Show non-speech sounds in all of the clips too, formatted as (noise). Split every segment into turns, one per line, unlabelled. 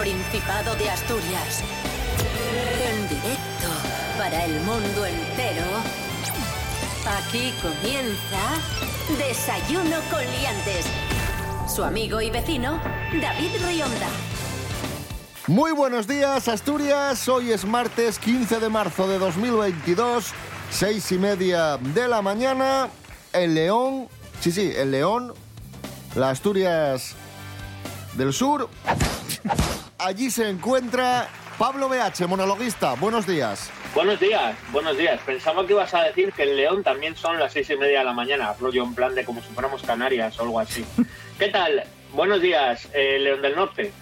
Principado de Asturias. En directo para el mundo entero. Aquí comienza Desayuno con Liantes. Su amigo y vecino, David Rionda.
Muy buenos días, Asturias. Hoy es martes 15 de marzo de 2022, seis y media de la mañana. El León, sí, sí, el León, la Asturias del Sur. Allí se encuentra Pablo BH, monologuista. Buenos días.
Buenos días, buenos días. Pensaba que ibas a decir que en León también son las seis y media de la mañana, rollo en plan de como si fuéramos Canarias o algo así. (laughs) ¿Qué tal? Buenos días, eh, León del Norte.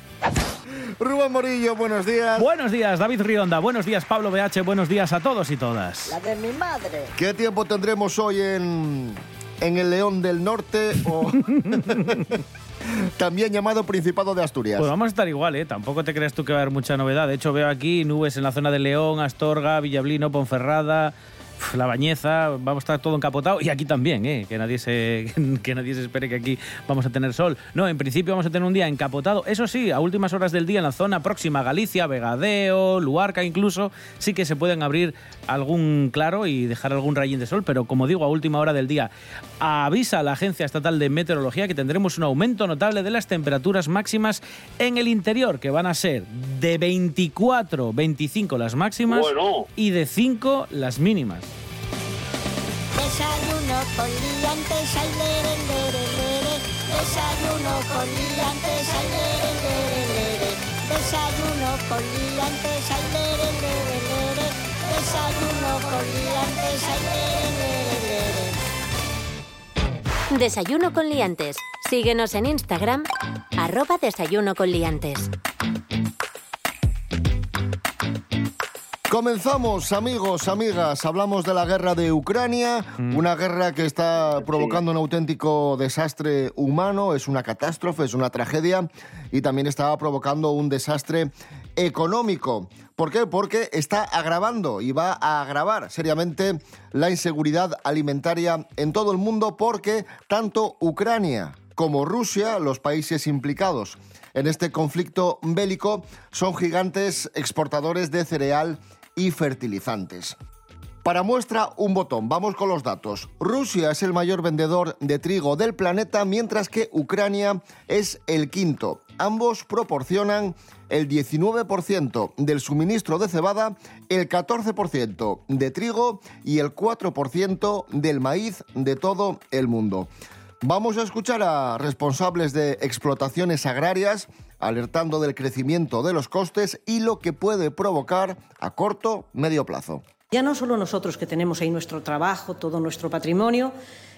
Rubén Morillo, buenos días.
Buenos días, David Rionda. Buenos días, Pablo BH. Buenos días a todos y todas.
La de mi madre.
¿Qué tiempo tendremos hoy en, en el León del Norte o (laughs) también llamado Principado de Asturias?
Pues vamos a estar igual, ¿eh? Tampoco te creas tú que va a haber mucha novedad. De hecho, veo aquí nubes en la zona de León, Astorga, Villablino, Ponferrada. La Bañeza, vamos a estar todo encapotado y aquí también, ¿eh? que, nadie se, (laughs) que nadie se espere que aquí vamos a tener sol. No, en principio vamos a tener un día encapotado. Eso sí, a últimas horas del día en la zona próxima a Galicia, Vegadeo, Luarca incluso, sí que se pueden abrir algún claro y dejar algún rayín de sol, pero como digo, a última hora del día avisa la Agencia Estatal de Meteorología que tendremos un aumento notable de las temperaturas máximas en el interior, que van a ser de 24, 25 las máximas
Bueno.
y de 5 las mínimas.
Desayuno con liantes, ay, lere, lere, lere. Desayuno con liantes, ay, lere, lere, lere. Desayuno con liantes, ay, lere, lere, lere. Desayuno con liantes, ay, lere, lere, lere.
Desayuno con Liantes. Síguenos en Instagram, arroba Desayuno con Liantes.
Comenzamos, amigos, amigas. Hablamos de la guerra de Ucrania, una guerra que está provocando un auténtico desastre humano, es una catástrofe, es una tragedia y también está provocando un desastre económico. ¿Por qué? Porque está agravando y va a agravar seriamente la inseguridad alimentaria en todo el mundo porque tanto Ucrania como Rusia, los países implicados en este conflicto bélico, son gigantes exportadores de cereal y fertilizantes. Para muestra, un botón. Vamos con los datos. Rusia es el mayor vendedor de trigo del planeta, mientras que Ucrania es el quinto. Ambos proporcionan el 19% del suministro de cebada, el 14% de trigo y el 4% del maíz de todo el mundo. Vamos a escuchar a responsables de explotaciones agrarias alertando del crecimiento de los costes y lo que puede provocar a corto, medio plazo.
Ya no solo nosotros que tenemos ahí nuestro trabajo, todo nuestro patrimonio,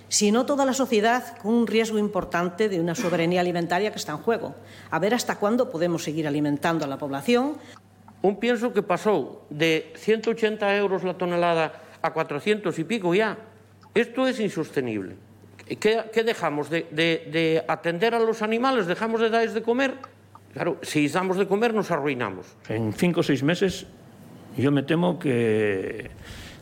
sino toda la sociedad con un riesgo importante de una soberanía alimentaria que está en juego. A ver hasta cuándo podemos seguir alimentando a la población.
Un pienso que pasó de 180 euros la tonelada a 400 y pico ya. Esto es insostenible. ¿Qué, qué dejamos? De, de- de atender a los animales? ¿Dejamos de darles de comer? Claro, si damos de comer nos arruinamos.
En cinco o seis meses yo me temo que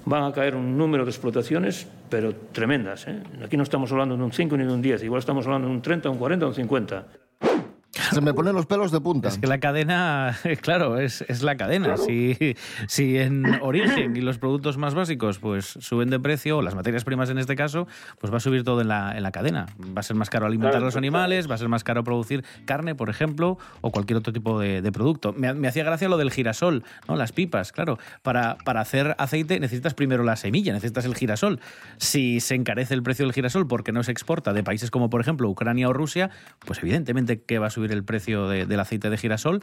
van a caer un número de explotaciones, pero tremendas. ¿eh? Aquí no estamos hablando de un 5 ni de un 10, igual estamos hablando de un 30, un 40, un 50. (laughs)
Se me ponen los pelos de punta.
Es que la cadena, (laughs) claro, es, es la cadena. Si, si en origen y los productos más básicos pues suben de precio, o las materias primas en este caso, pues va a subir todo en la, en la cadena. Va a ser más caro alimentar
Claro,
a los animales, va a ser más caro producir carne, por ejemplo, o cualquier otro tipo de, de producto. Me, me hacía gracia lo del girasol, ¿no? Las pipas, claro. Para, para hacer aceite necesitas primero la semilla, necesitas el girasol. Si se encarece el precio del girasol porque no se exporta de países como, por ejemplo, Ucrania o Rusia, pues evidentemente que va a subir el precio de- del aceite de girasol.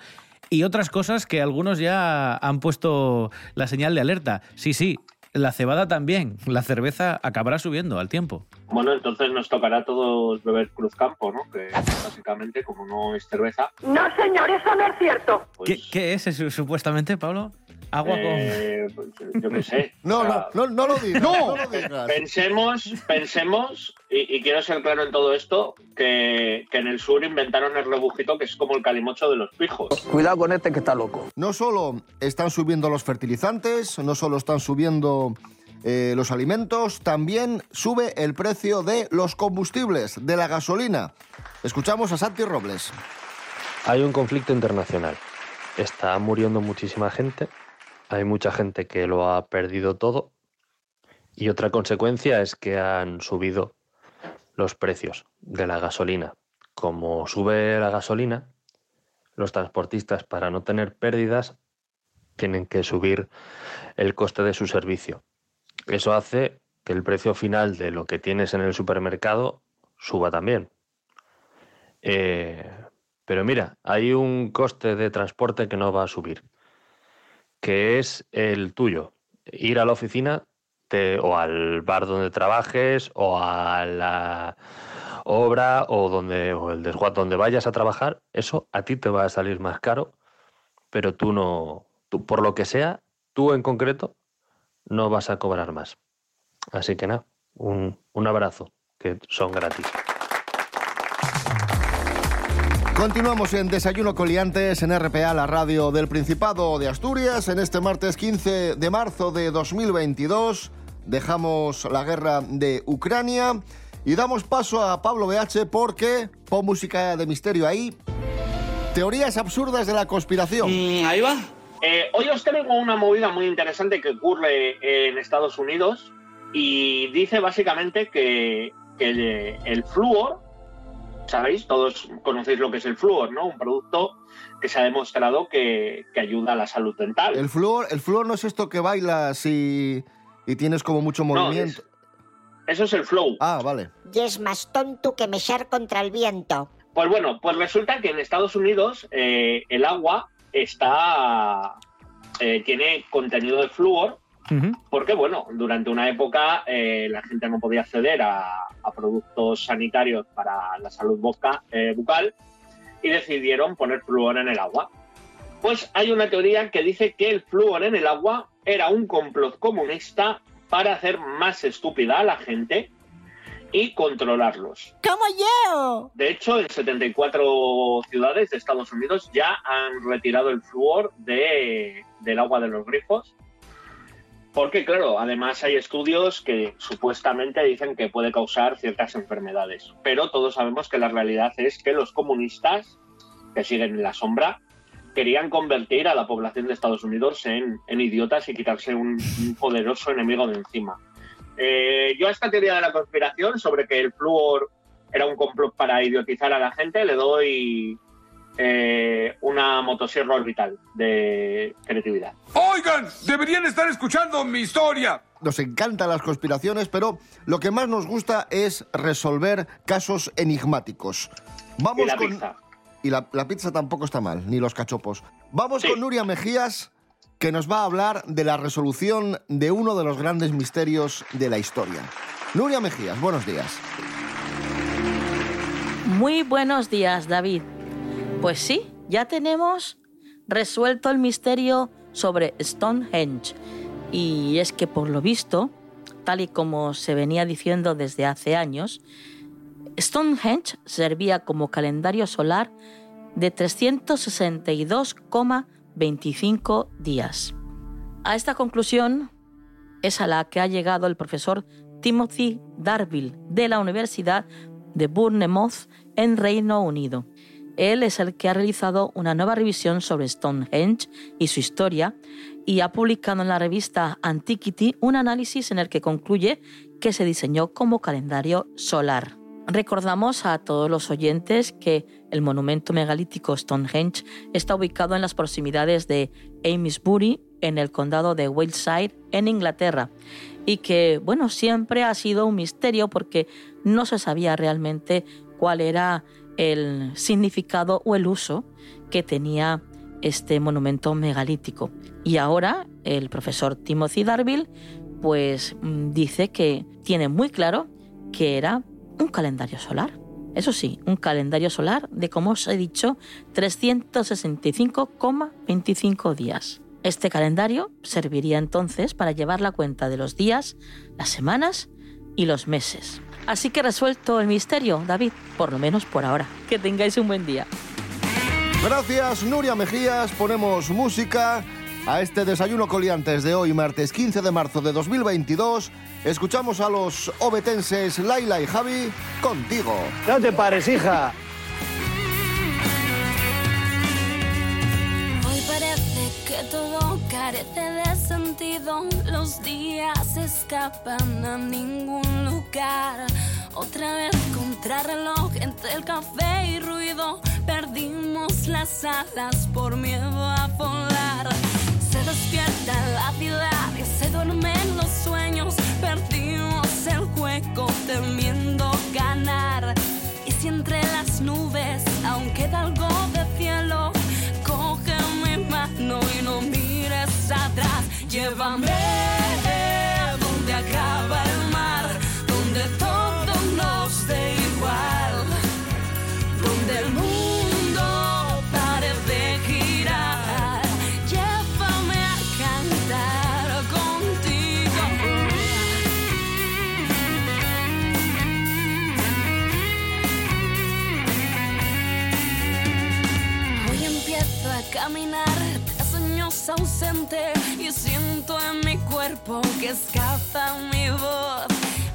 Y otras cosas que algunos ya han puesto la señal de alerta. Sí, sí, la cebada también. La cerveza acabará subiendo al tiempo.
Bueno, entonces nos tocará a todos beber Cruzcampo, ¿no? Que básicamente, como no es cerveza,
No, señor, eso no es cierto.
pues...
¿Qué, qué es eso, supuestamente, Pablo? Agua
eh, pues, yo qué sé. (laughs)
No,
O
no,
sea,
no, no lo digas. No, lo digas.
Pensemos, pensemos, y, y quiero ser claro en todo esto, que, que en el sur inventaron el rebujito que es como el calimocho de los pijos.
Cuidado con este que está loco.
No solo están subiendo los fertilizantes, no solo están subiendo eh, los alimentos, también sube el precio de los combustibles, de la gasolina. Escuchamos a Santi Robles.
Hay un conflicto internacional. Está muriendo muchísima gente. Hay mucha gente que lo ha perdido todo. Y otra consecuencia es que han subido los precios de la gasolina. Como sube la gasolina, los transportistas para no tener pérdidas tienen que subir el coste de su servicio. Eso hace que el precio final de lo que tienes en el supermercado suba también. Eh, pero mira, hay un coste de transporte que no va a subir, que es el tuyo. Ir a la oficina o al bar donde trabajes o a la obra o, donde, o el desguato donde vayas a trabajar, eso a ti te va a salir más caro, pero tú no, tú, por lo que sea, tú en concreto, no vas a cobrar más. Así que nada, un, un abrazo, que son gratis.
Continuamos en Desayuno Coliantes en RPA, la radio del Principado de Asturias, en este martes 15 de marzo de 2022. Dejamos la guerra de Ucrania y damos paso a Pablo BH porque pon música de misterio ahí. Teorías absurdas de la conspiración.
Mm, ahí va. Eh, hoy os traigo una movida muy interesante que ocurre en Estados Unidos y dice básicamente que, que el flúor sabéis, todos conocéis lo que es el flúor, ¿no? Un producto que se ha demostrado que, ayuda a la salud dental.
El flúor, el flúor no es esto que bailas y, tienes como mucho movimiento.
eso es el flow.
Ah, vale.
Y es más tonto que mechar contra el viento.
Pues bueno, pues resulta que en Estados Unidos eh, el agua está eh, tiene contenido de flúor porque, bueno, durante una época eh, la gente no podía acceder a, productos sanitarios para la salud eh, bucal y decidieron poner flúor en el agua. Pues hay una teoría que dice que el flúor en el agua era un complot comunista para hacer más estúpida a la gente y controlarlos.
¡Como yo!
De hecho, en 74 ciudades de Estados Unidos ya han retirado el flúor de, del agua de los grifos porque, claro, además hay estudios que supuestamente dicen que puede causar ciertas enfermedades. Pero todos sabemos que la realidad es que los comunistas, que siguen en la sombra, querían convertir a la población de Estados Unidos en, idiotas y quitarse un, poderoso enemigo de encima. Eh, yo a esta teoría de la conspiración sobre que el flúor era un complot para idiotizar a la gente le doy eh, una motosierra orbital de creatividad.
Oigan, deberían estar escuchando mi historia.
Nos encantan las conspiraciones, pero lo que más nos gusta es resolver casos enigmáticos. Vamos
y la
con...
pizza.
Y la, pizza tampoco está mal, ni los cachopos. Vamos con Nuria Mejías, que nos va a hablar de la resolución de uno de los grandes misterios de la historia. Nuria Mejías, buenos días.
Muy buenos días, David. Pues sí, ya tenemos resuelto el misterio sobre Stonehenge. Y es que por lo visto, tal y como se venía diciendo desde hace años, Stonehenge servía como calendario solar de 362,25 días. A esta conclusión es a la que ha llegado el profesor Timothy Darville de la Universidad de Bournemouth en Reino Unido. Él es el que ha realizado una nueva revisión sobre Stonehenge y su historia y ha publicado en la revista Antiquity un análisis en el que concluye que se diseñó como calendario solar. Recordamos a todos los oyentes que el monumento megalítico Stonehenge está ubicado en las proximidades de Amesbury, en el condado de Wiltshire, en Inglaterra, y que, bueno, siempre ha sido un misterio porque no se sabía realmente cuál era el significado o el uso que tenía este monumento megalítico. Y ahora el profesor Timothy Darville pues mm, dice que tiene muy claro que era un calendario solar. Eso sí, un calendario solar de, como os he dicho, 365,25 días. Este calendario serviría entonces para llevar la cuenta de los días, las semanas y los meses. Así que resuelto el misterio, David, por lo menos por ahora. Que tengáis un buen día.
Gracias, Nuria Mejías. Ponemos música a este desayuno coliantes de hoy, martes 15 de marzo de 2022. Escuchamos a los obetenses Laila y Javi contigo.
No te pares, hija. Hoy parece que todo carece de sentido. Los días escapan a ningún lugar. Otra vez contrarreloj entre el café y ruido. Perdimos las alas por miedo a volar. Se despierta la ciudad y se duermen los sueños. Perdimos el juego temiendo ganar. Y si entre las nubes aún queda algo de cielo, coge mi mano y no atrás. Llévame donde acaba el mar, donde todo nos dé igual, donde el mundo pare de girar. Llévame a cantar contigo. Hoy empiezo a caminar tras sueños ausente y siento en mi cuerpo que escapa mi voz.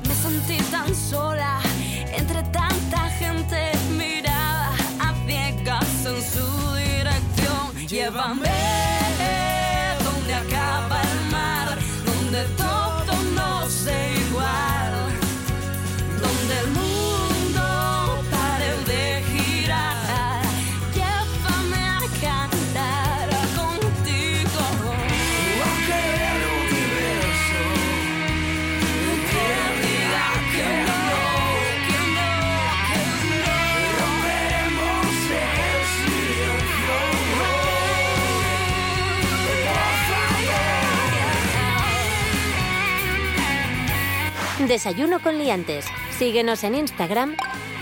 Me sentí tan sola entre tanta gente mirada a ciegas en su dirección. Llévame
Desayuno con liantes. Síguenos en Instagram,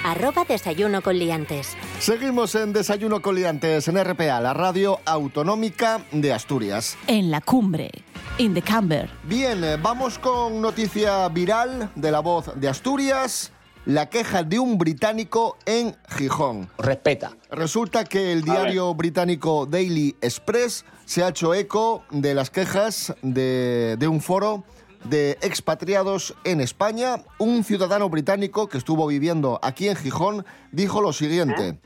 arroba desayuno con liantes.
Seguimos en Desayuno con Liantes en RPA, la radio autonómica de Asturias.
En la cumbre, in the camber.
Bien, eh, vamos con noticia viral de la voz de Asturias. La queja de un británico en Gijón.
Respeta.
Resulta que el diario británico Daily Express se ha hecho eco de las quejas de, de un foro de expatriados en España. Un ciudadano británico que estuvo viviendo aquí en Gijón dijo lo siguiente.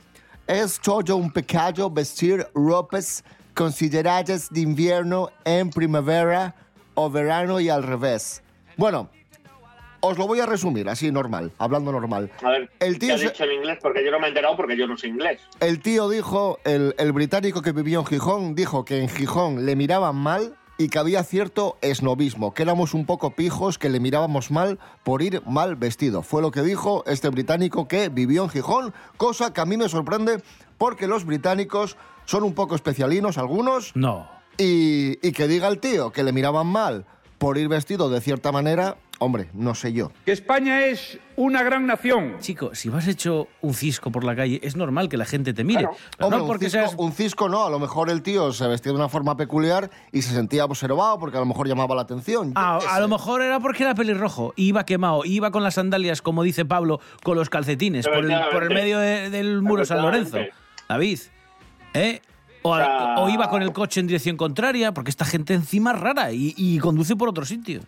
Es todo un pecado vestir ropas consideradas de invierno en primavera o verano y al revés. Bueno, os lo voy a resumir así normal, hablando normal.
A ver,
El
¿qué
tío
ha
se-
dicho en inglés? Porque yo no me he enterado porque yo no sé inglés.
El tío dijo, el, el británico que vivió en Gijón, dijo que en Gijón le miraban mal y que había cierto esnovismo, que éramos un poco pijos, que le mirábamos mal por ir mal vestido. Fue lo que dijo este británico que vivió en Gijón, cosa que a mí me sorprende porque los británicos son un poco especialinos algunos.
No.
Y, y que diga el tío que le miraban mal por ir vestido de cierta manera, hombre, no sé yo.
Que España es una gran nación.
Chico, si vas hecho un cisco por la calle, es normal que la gente te mire.
Claro.
Pero
Hombre,
no
un,
porque
cisco,
seas...
un cisco no, a lo mejor el tío se vestía de una forma peculiar y se sentía observado porque a lo mejor llamaba la atención. Yo
Ah, a lo mejor era porque era pelirrojo, iba quemado, iba con las sandalias, como dice Pablo, con los calcetines, por el, por el medio de- del muro San Lorenzo. David, ¿eh? O, a- iba con el coche en dirección contraria, porque esta gente encima es rara y, y conduce por otro sitio.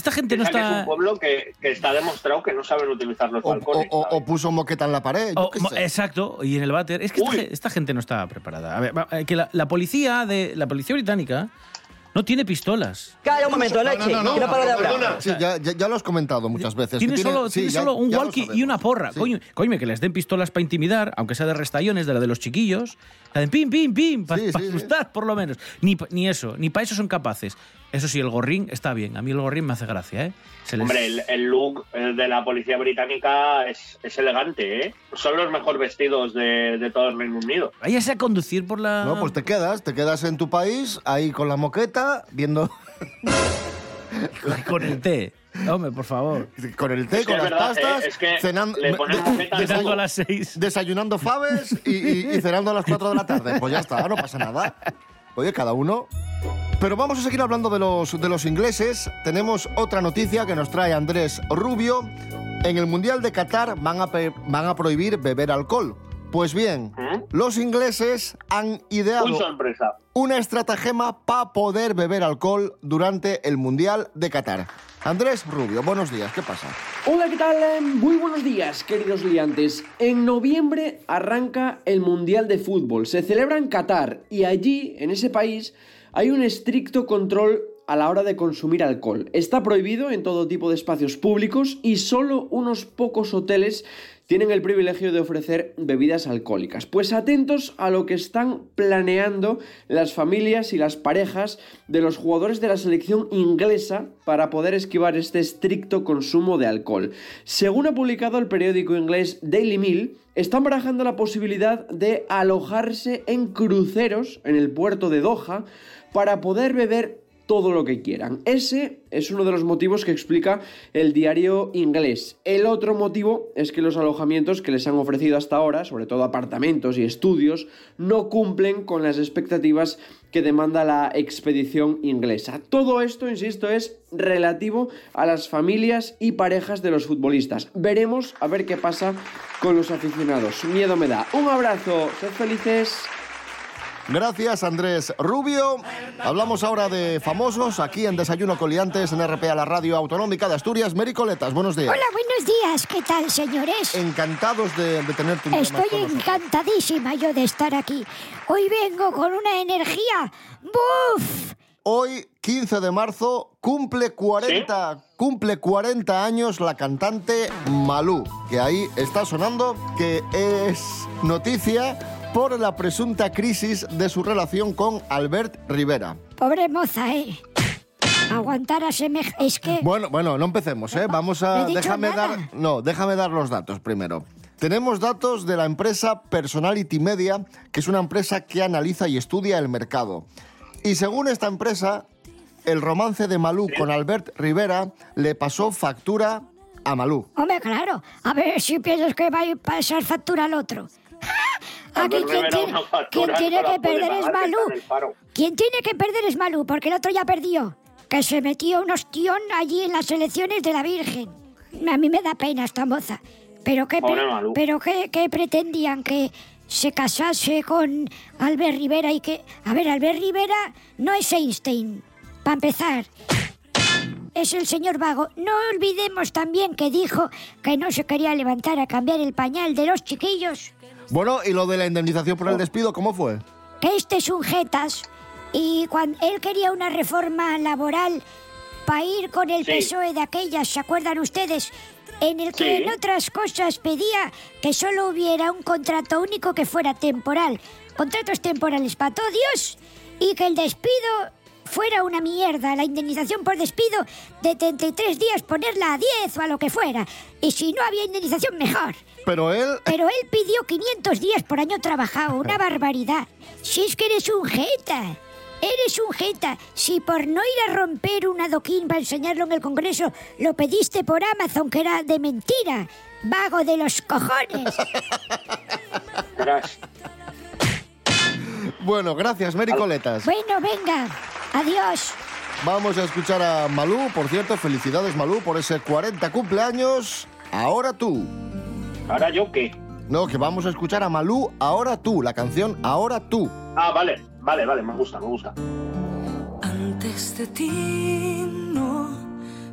Esta gente no
que es un
está...
pueblo que, que está demostrado que no saben utilizar los
O,
balcones.
o- o puso moqueta en la pared. yo qué
mo-
sé.
exacto, y en el váter. Es que esta, esta gente no está preparada. A ver, eh, que la, la policía de la policía británica no tiene pistolas.
Calla un momento, leche.
no, no,
no
no,
paro de
perdona.
hablar.
Sí, ya, ya- ya lo has comentado muchas veces.
Tiene
que
solo,
sí,
tiene solo un
ya lo
walkie y una porra. Coño, coño, que les den pistolas para intimidar, aunque sea de restallones, de la de los chiquillos. La de pim, pim, pim, para asustar, por lo menos. Ni, pa- ni eso, ni para eso son capaces. Eso sí, el gorrín está bien. A mí el gorrín me hace gracia, ¿eh? Se les-
Hombre, el, el look eh, de la policía británica es, es elegante, ¿eh? Son los mejor vestidos de, de todo el Reino Unido.
Váyase a conducir por la...
No, pues te quedas, te quedas en tu país, ahí con la moqueta, viendo
con el té. Hombre, por favor.
con el té,
Es que
con
es
las
verdad,
pastas,
eh, es que
cenando,
le ponen
de-
moqueta al
desayu-
todo.
a las seis.
desayunando faves y, y- y cenando a las 4 de la tarde. Pues ya está, no pasa nada. Oye, cada uno. Pero vamos a seguir hablando de los, de los ingleses. Tenemos otra noticia que nos trae Andrés Rubio. En el Mundial de Qatar van a, van a prohibir beber alcohol. Pues bien, los ingleses han ideado
Un sorpresa.
una estratagema para poder beber alcohol durante el Mundial de Qatar. Andrés Rubio, buenos días, ¿qué pasa?
Hola, ¿qué tal? Eh, Muy buenos días, queridos liantes. En noviembre arranca el Mundial de Fútbol. Se celebra en Qatar y allí, en ese país, hay un estricto control a la hora de consumir alcohol. Está prohibido en todo tipo de espacios públicos y solo unos pocos hoteles tienen el privilegio de ofrecer bebidas alcohólicas. Pues atentos a lo que están planeando las familias y las parejas de los jugadores de la selección inglesa para poder esquivar este estricto consumo de alcohol. Según ha publicado el periódico inglés Daily Mail, están barajando la posibilidad de alojarse en cruceros en el puerto de Doha para poder beber todo lo que quieran. Ese es uno de los motivos que explica el diario inglés. El otro motivo es que los alojamientos que les han ofrecido hasta ahora, sobre todo apartamentos y estudios, no cumplen con las expectativas que demanda la expedición inglesa. Todo esto, insisto, es relativo a las familias y parejas de los futbolistas. Veremos a ver qué pasa con los aficionados. Miedo me da. Un abrazo, sed felices.
Gracias, Andrés Rubio. Hablamos ahora de famosos aquí en Desayuno Coliantes en RPA, la radio autonómica de Asturias. Mericoletas, buenos días.
Hola, buenos días. ¿Qué tal, señores?
Encantados de, de tenerte un
Estoy
con
encantadísima yo de estar aquí. Hoy vengo con una energía. ¡Buf!
Hoy, 15 de marzo, cumple 40, cumple 40 años la cantante Malú, que ahí está sonando, que es noticia por la presunta crisis de su relación con Albert Rivera.
Pobre moza, ¿eh? Aguantar a semej... Es que...
Bueno, bueno, no empecemos, ¿eh? Vamos a... Déjame
nada.
dar... No, déjame dar los datos primero. Tenemos datos de la empresa Personality Media, que es una empresa que analiza y estudia el mercado. Y según esta empresa, el romance de Malú con Albert Rivera le pasó factura a Malú.
Hombre, claro. A ver si piensas que va a pasar factura al otro. Aquí quien tiene, quien que perder es Malú. Quien tiene que perder es Malú, porque el otro ya perdió. Que se metió un ostión allí en las elecciones de la Virgen. A mí me da pena esta moza. Pero qué,
Pobre
pre-
Malú.
pero qué, qué pretendían que se casase con Albert Rivera y que... A ver, Albert Rivera no es Einstein, para empezar. Es el señor Vago. No olvidemos también que dijo que no se quería levantar a cambiar el pañal de los chiquillos.
Bueno, ¿y lo de la indemnización por el despido, cómo fue?
que este es un jetas y cuando él quería una reforma laboral para ir con el
Sí.
PSOE de aquellas, ¿se acuerdan ustedes? En el que
Sí.
en otras cosas pedía que solo hubiera un contrato único que fuera temporal, contratos temporales para todos y que el despido fuera una mierda, la indemnización por despido de 33 días ponerla a 10 o a lo que fuera. Y si no había indemnización, mejor.
Pero él...
Pero él pidió 500 días por año trabajado, una barbaridad. Si es que eres un jeta. Eres un jeta. Si por no ir a romper un adoquín para enseñarlo en el Congreso lo pediste por Amazon, que era de mentira. Vago de los cojones. (laughs)
Bueno, gracias, Mericoletas.
Bueno, venga. Adiós.
Vamos a escuchar a Malú. Por cierto, felicidades, Malú, por ese 40 cumpleaños. Ahora tú.
¿Ahora yo qué?
No, que vamos a escuchar a Malú, Ahora tú, la canción Ahora tú.
Ah, vale, vale, vale, me gusta, me gusta.
Antes de ti, no,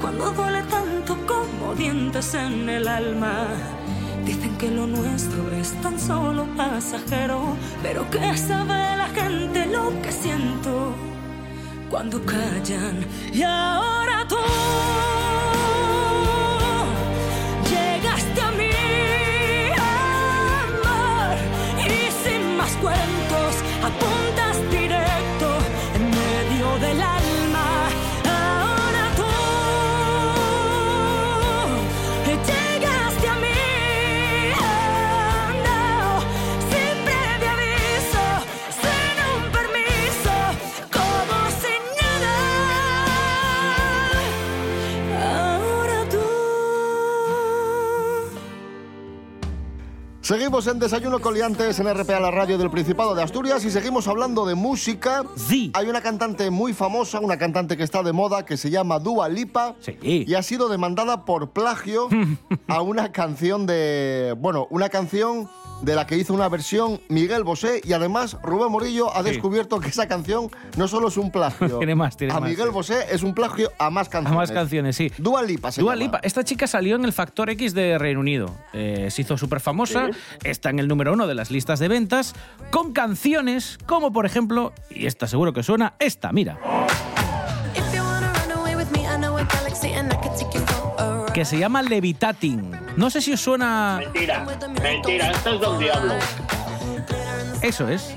cuando duele tanto como dientes en el alma. Dicen que lo nuestro es tan solo pasajero, pero que sabe la gente lo que siento cuando callan. Y ahora tú llegaste a mí, amor, y sin más cuentos apuntas
Seguimos en Desayuno Coliantes en RPA, la radio del Principado de Asturias, y seguimos hablando de música.
Sí.
Hay una cantante muy famosa, una cantante que está de moda, que se llama Dua Lipa. Y ha sido demandada por plagio (laughs) a una canción de. Bueno, una canción de la que hizo una versión Miguel Bosé y además Rubén Morillo ha
Sí.
descubierto que esa canción no solo es un plagio. (laughs)
Tiene más, tiene
a
más,
Miguel
sí.
Bosé es un plagio a más
A
canciones.
más canciones, sí.
Dua Lipa se
Dua
llama.
Lipa. Esta chica salió en el Factor X de Reino Unido. Eh, se hizo súper famosa, está en el número uno de las listas de ventas, con canciones como, por ejemplo, y esta seguro que suena, esta, mira,
a a
que se llama Levitating. No sé si os suena...
Mentira, mentira, esto es Don Diablo.
Eso es.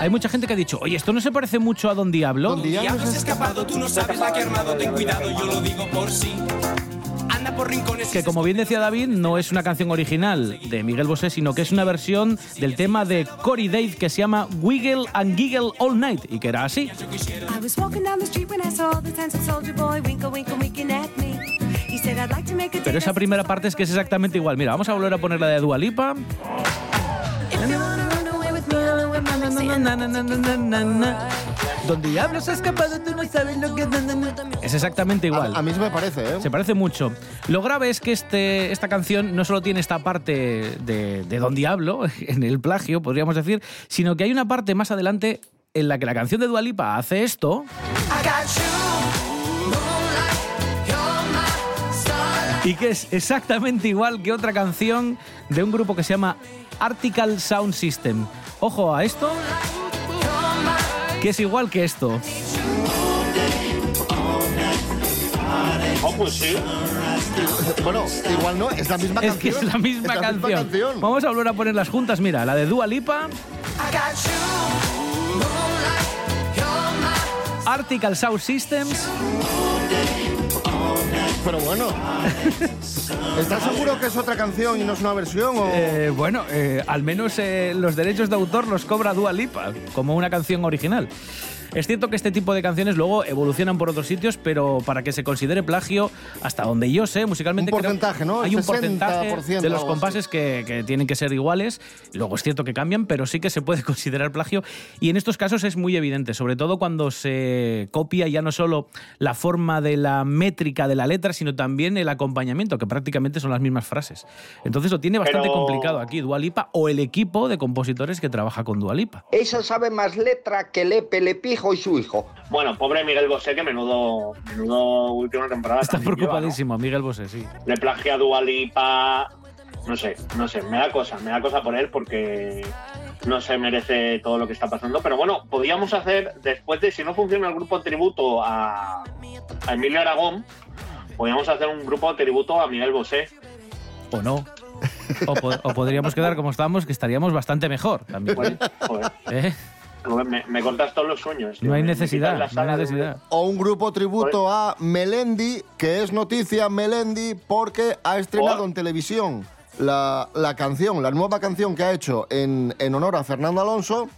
Hay mucha gente que ha dicho, oye, esto no se parece mucho a Don Diablo.
Don Diablo
Diablo se ha escapado, tú no sabes la que armado, ten cuidado, yo lo digo por sí. Anda por rincones
Que como bien decía David, no es una canción original de Miguel Bosé, sino que es una versión del tema de Cory Dave que se llama Wiggle and Giggle All Night y que era así.
I was walking down the street when I saw the handsome soldier boy winkle, winkle, winking at me. He said, I'd like to make a
Pero esa primera parte es que es exactamente igual. Mira, vamos a volver a poner la de Dua Lipa. Don Diablo se ha escapado, tú no sabes lo que... Es exactamente igual.
A, a mí se me parece, ¿eh?
Se parece mucho. Lo grave es que este, esta canción no solo tiene esta parte de, de Don Diablo, (laughs) en el plagio, podríamos decir, sino que hay una parte más adelante en la que la canción de Dua Lipa hace esto
I got you,
y que es exactamente igual que otra canción de un grupo que se llama Article Sound System. Ojo a esto, que es igual que esto.
Oh, pues sí.
Bueno, igual no, es la misma
Es que
canción.
es la misma,
Es la misma
canción. Vamos a volver a ponerlas juntas. Mira, la de Dua Lipa, Article Sound Systems.
Pero bueno. ¿Estás seguro que es otra canción y no es una versión? O...
Eh, bueno, eh, al menos eh, los derechos de autor los cobra Dua Lipa, como una canción original. Es cierto que este tipo de canciones luego evolucionan por otros sitios, pero para que se considere plagio, hasta donde yo sé, musicalmente
Un
creo-
porcentaje, ¿no?
hay un
60%,
porcentaje de los compases que, que tienen que ser iguales. Luego es cierto que cambian, pero sí que se puede (laughs) considerar plagio. Y en estos casos es muy evidente, sobre todo cuando se copia ya no solo la forma de la métrica de la letra, sino también el acompañamiento, que prácticamente son las mismas frases. Entonces lo tiene bastante
Pero-
complicado aquí Dualipa o el equipo de compositores que trabaja con Dualipa.
Esa sabe más letra que Lepe, Y su hijo.
Bueno, pobre Miguel Bosé, que menudo, menudo última temporada.
Está
también lleva, ¿no?
preocupadísimo, Miguel Bosé, sí.
Le plagia a Dua Lipa. No sé, no sé, me da cosa, me da cosa por él porque no se merece todo lo que está pasando. Pero bueno, podríamos hacer, después de si no funciona el grupo tributo a, a Emilio Aragón, podríamos hacer un grupo tributo a Miguel Bosé.
O no. O, po- o podríamos quedar como estamos, que estaríamos bastante mejor también.
Joder,
¿Eh?
Me, me cortas todos los sueños.
No hay necesidad, no
saga
hay
de-
necesidad.
O un grupo tributo a Melendi, que es noticia Melendi porque ha estrenado en televisión la, la canción, la nueva canción que ha hecho en, en honor a Fernando Alonso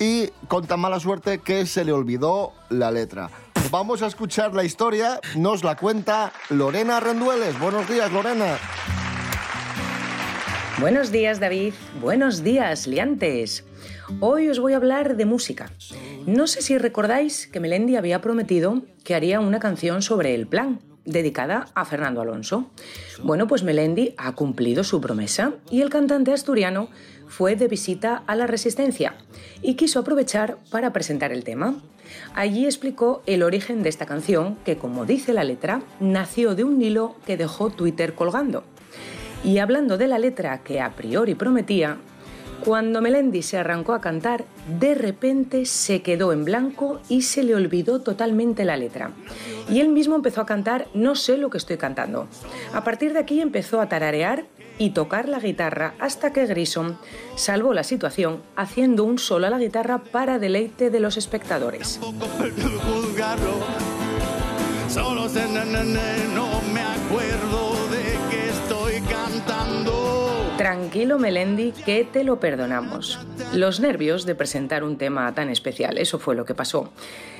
y con tan mala suerte que se le olvidó la letra. Vamos a escuchar la historia, nos la cuenta Lorena Rendueles. Buenos días, Lorena.
Buenos días, David. Buenos días, liantes. Hoy os voy a hablar de música. No sé si recordáis que Melendi había prometido que haría una canción sobre el plan, dedicada a Fernando Alonso. Bueno, pues Melendi ha cumplido su promesa y el cantante asturiano fue de visita a la Resistencia y quiso aprovechar para presentar el tema. Allí explicó el origen de esta canción, que como dice la letra, nació de un hilo que dejó Twitter colgando. Y hablando de la letra que a priori prometía, cuando Melendi se arrancó a cantar, de repente se quedó en blanco y se le olvidó totalmente la letra. Y él mismo empezó a cantar No sé lo que estoy cantando. A partir de aquí empezó a tararear y tocar la guitarra hasta que Grison salvó la situación haciendo un solo a la guitarra para deleite de los espectadores. Tranquilo Melendi, que te lo perdonamos. Los nervios de presentar un tema tan especial, eso fue lo que pasó.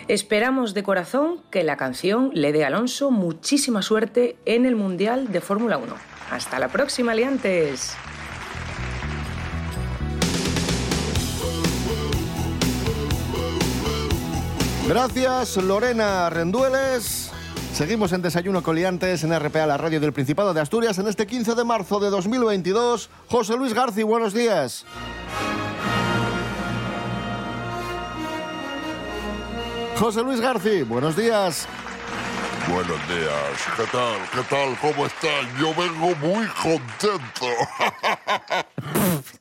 Esperamos de corazón que la canción le dé a Alonso muchísima suerte en el Mundial de Fórmula 1. Hasta la próxima, Aliantes.
Gracias, Lorena Rendueles. Seguimos en Desayuno Coliantes en RPA, la radio del Principado de Asturias, en este 15 de marzo de 2022. José Luis Garci, buenos días. José Luis Garci, buenos días.
Buenos días, ¿qué tal? ¿Qué tal? ¿Cómo están? Yo vengo muy contento.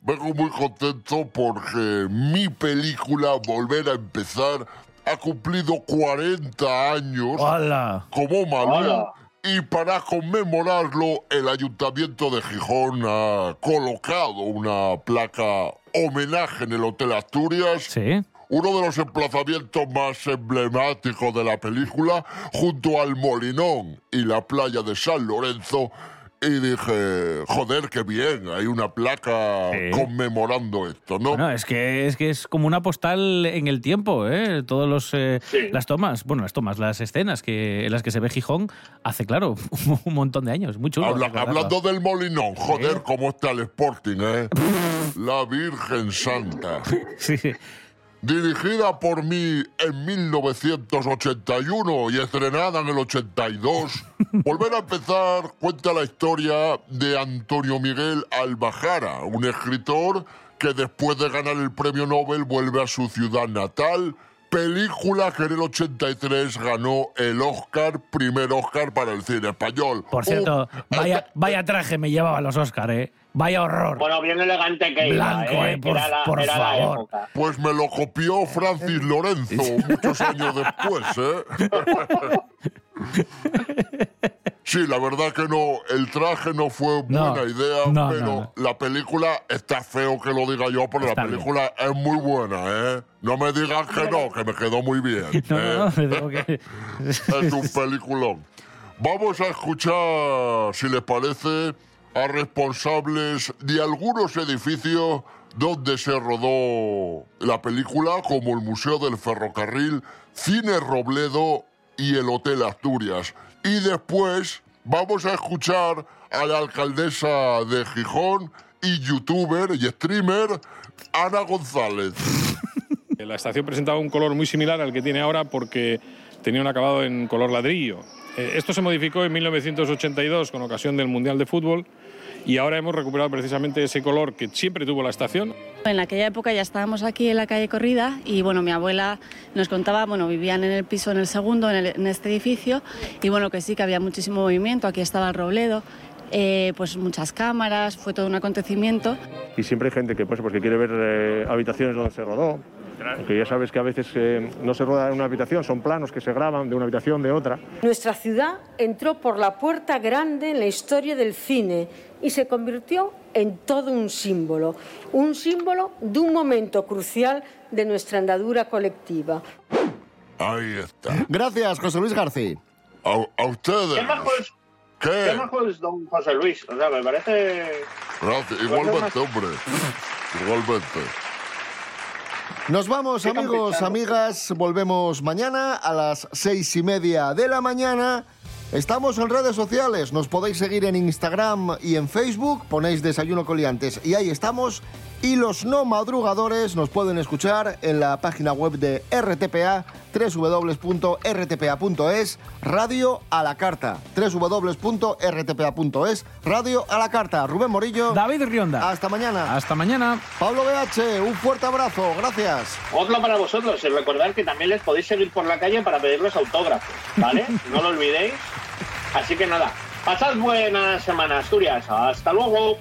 (laughs) vengo muy contento porque mi película Volver a empezar ha cumplido 40 años
¡Hala!
como Malú.
¡Hala!
Y para conmemorarlo, el Ayuntamiento de Gijón ha colocado una placa homenaje en el Hotel Asturias.
Sí.
Uno de los emplazamientos más emblemáticos de la película, junto al Molinón y la playa de San Lorenzo. Y dije, joder, qué bien, hay una placa
Sí.
conmemorando esto, ¿no?
Bueno, es que, es que es como una postal en el tiempo, ¿eh? Todos los eh, las tomas, bueno, las tomas, las escenas que en las que se ve Gijón hace, claro, (laughs) un montón de años. Muy chulo.
Habla- hablando del Molinón, joder, cómo está el Sporting, ¿eh? La Virgen Santa. (laughs)
Sí.
Dirigida por mí en 1981 y estrenada en el 82, (laughs) Volver a empezar cuenta la historia de Antonio Miguel Albajara, un escritor que después de ganar el premio Nobel vuelve a su ciudad natal, película que en el 83 ganó el Oscar, primer Oscar para el cine español.
Por cierto, vaya, vaya traje me llevaba los Oscar, ¿eh? Vaya horror.
Bueno, bien elegante que iba,
Blanco,
¿eh?
eh, por-
era la,
por
era la
favor.
época.
Pues me lo copió Francis Lorenzo (laughs) muchos años después, ¿eh? (laughs) (laughs) Sí, la verdad que no, el traje no fue
No,
buena idea,
no,
pero
no,
la película está feo que lo diga yo, pero
Está
la
bien.
película es muy buena, ¿eh? No me digan que no, que me quedó muy bien. (laughs)
No,
¿eh?
no, no, que- (laughs)
es un peliculón. Vamos a escuchar, si les parece, a responsables de algunos edificios donde se rodó la película, como el Museo del Ferrocarril, Cine Robledo y el Hotel Asturias. Y después vamos a escuchar a la alcaldesa de Gijón y youtuber y streamer, Ana González. (laughs)
La estación presentaba un color muy similar al que tiene ahora porque tenía un acabado en color ladrillo. Eh, Esto se modificó en 1982 con ocasión del Mundial de Fútbol y ahora hemos recuperado precisamente ese color que siempre tuvo la estación.
En aquella época ya estábamos aquí en la calle Corrida y bueno, mi abuela nos contaba, bueno, vivían en el piso en el segundo, en, el- en este edificio, y bueno, que sí, que había muchísimo movimiento, aquí estaba el Robledo, eh, pues muchas cámaras, fue todo un acontecimiento.
Y siempre hay gente que, pues, porque quiere ver eh, habitaciones donde se rodó. Porque ya sabes que a veces eh, no se roda en una habitación, son planos que se graban de una habitación, de otra.
Nuestra ciudad entró por la puerta grande en la historia del cine y se convirtió en todo un símbolo, un símbolo de un momento crucial de nuestra andadura colectiva.
Ahí está.
Gracias, José Luis García.
A, a ustedes.
¿Qué majo es,
¿Qué?
qué majo es don José Luis? O sea, me parece...
Gracias. Igualmente, hombre. Igualmente.
Nos vamos,
Qué
amigos, amigas. Volvemos mañana a las seis y media de la mañana. Estamos en redes sociales. Nos podéis seguir en Instagram y en Facebook. Ponéis Desayuno Coliantes y ahí estamos. Y los no madrugadores nos pueden escuchar en la página web de RTPA, www.rtpa.es, Radio a la Carta. www.rtpa.es, Radio a la Carta. Rubén Morillo.
David Rionda.
Hasta mañana.
Hasta mañana.
Pablo BH, un fuerte abrazo. Gracias.
Otro para vosotros y recordad que también les podéis seguir por la calle para pedirles autógrafos, ¿vale? (laughs) no lo olvidéis. Así que nada, pasad buena semana, Asturias. Hasta luego.